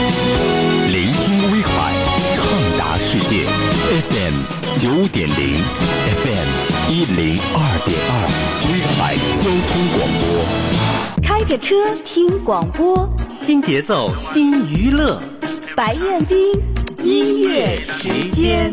聆听威海，畅达世界。FM 九点零，FM 一零二点二，威海交通广播。开着车听广播，新节奏新娱乐，白彦斌音乐时间。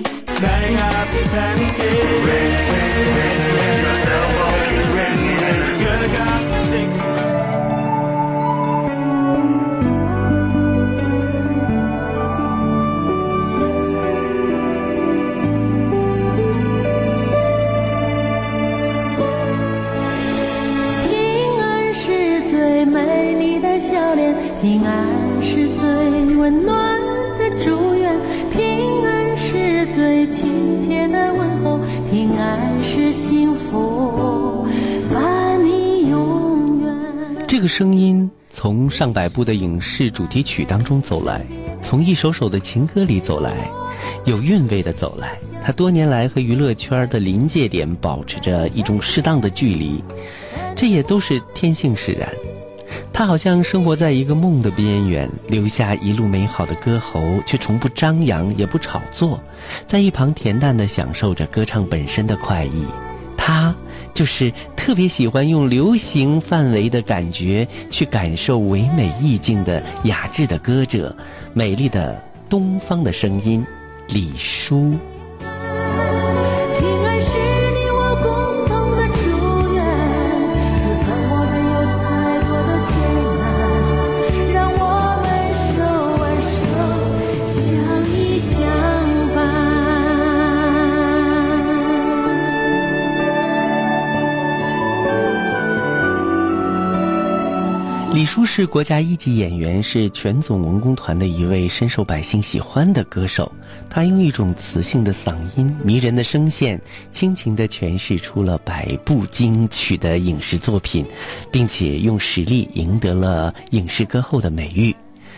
从上百部的影视主题曲当中走来，从一首首的情歌里走来，有韵味的走来。他多年来和娱乐圈的临界点保持着一种适当的距离，这也都是天性使然。他好像生活在一个梦的边缘，留下一路美好的歌喉，却从不张扬，也不炒作，在一旁恬淡地享受着歌唱本身的快意。他就是特别喜欢用流行范围的感觉去感受唯美意境的雅致的歌者，美丽的东方的声音，李叔。李叔是国家一级演员，是全总文工团的一位深受百姓喜欢的歌手。他用一种磁性的嗓音、迷人的声线，倾情地诠释出了百部金曲的影视作品，并且用实力赢得了影视歌后的美誉。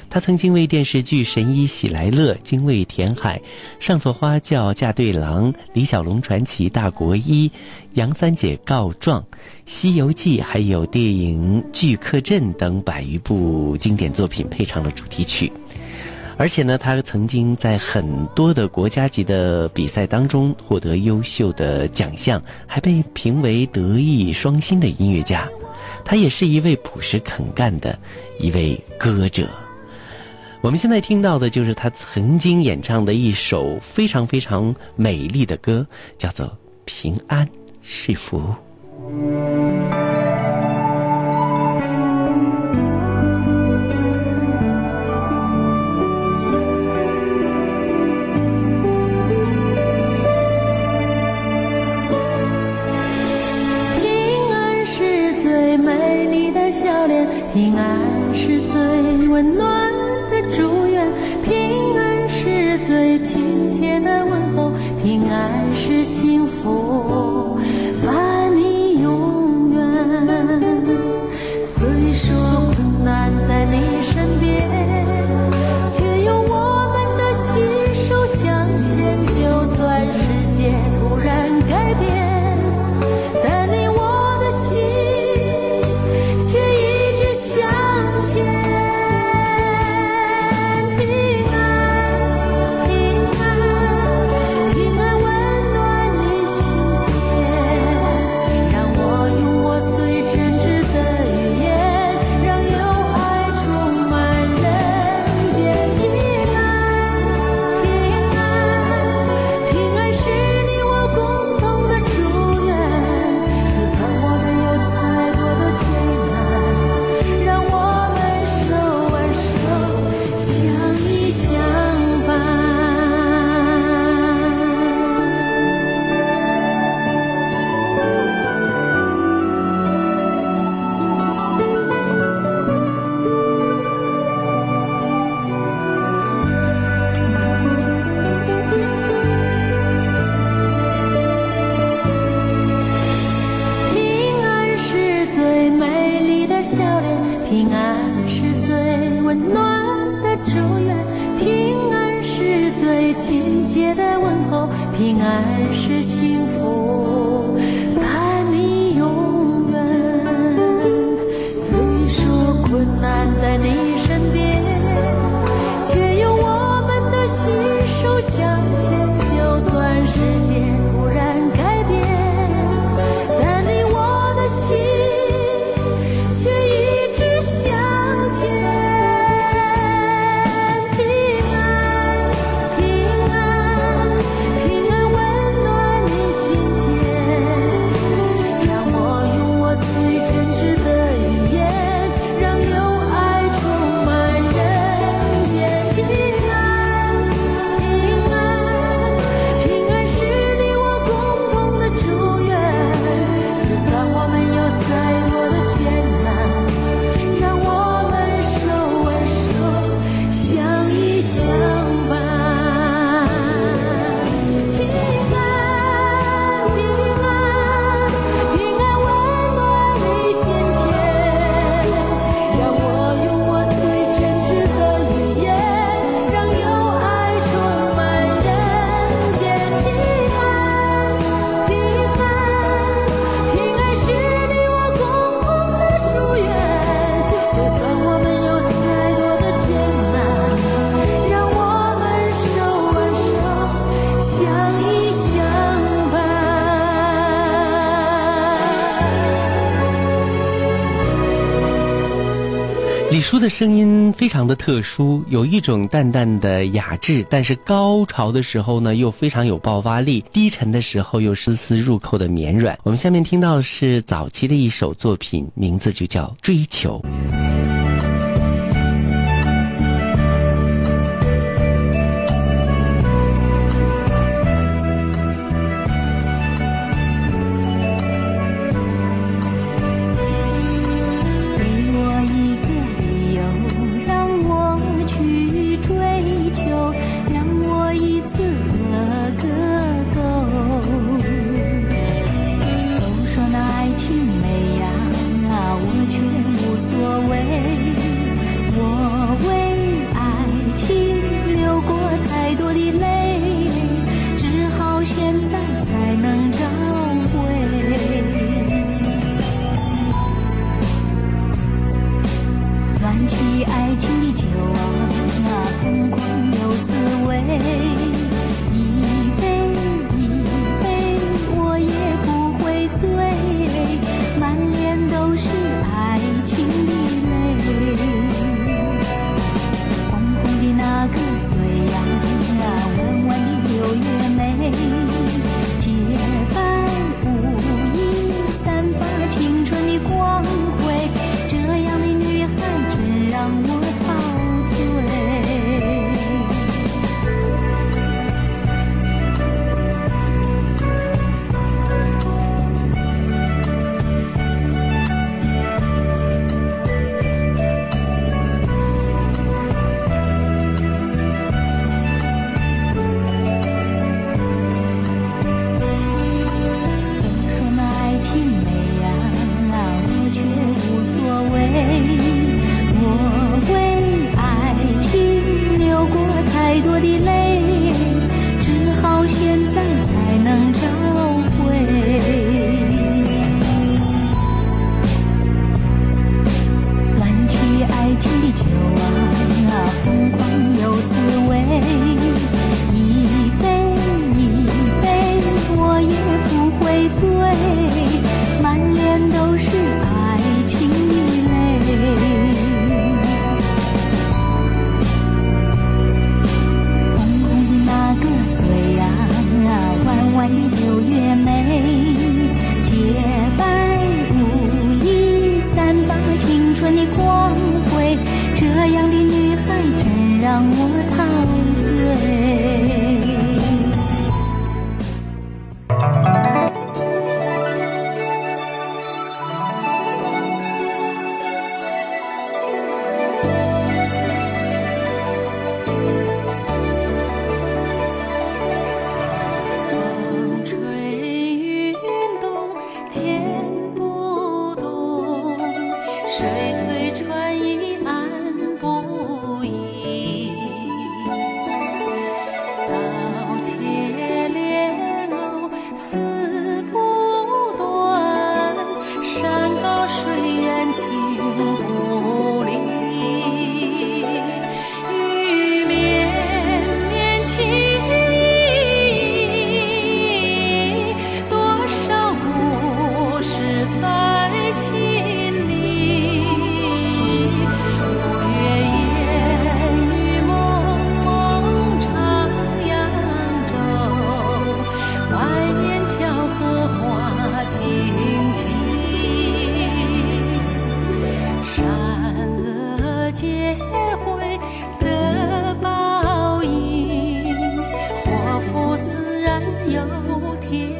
他曾经为电视剧《神医喜来乐》《精卫填海》《上错花轿嫁对郎》《李小龙传奇大国医》《杨三姐告状》《西游记》还有电影《巨客镇》等百余部经典作品配唱了主题曲。而且呢，他曾经在很多的国家级的比赛当中获得优秀的奖项，还被评为德艺双馨的音乐家。他也是一位朴实肯干的一位歌者。我们现在听到的就是他曾经演唱的一首非常非常美丽的歌，叫做《平安是福》。切的问候，平安是幸福，李叔的声音非常的特殊，有一种淡淡的雅致，但是高潮的时候呢又非常有爆发力，低沉的时候又丝丝入扣的绵软。我们下面听到是早期的一首作品，名字就叫《追求》。太多的泪。有天。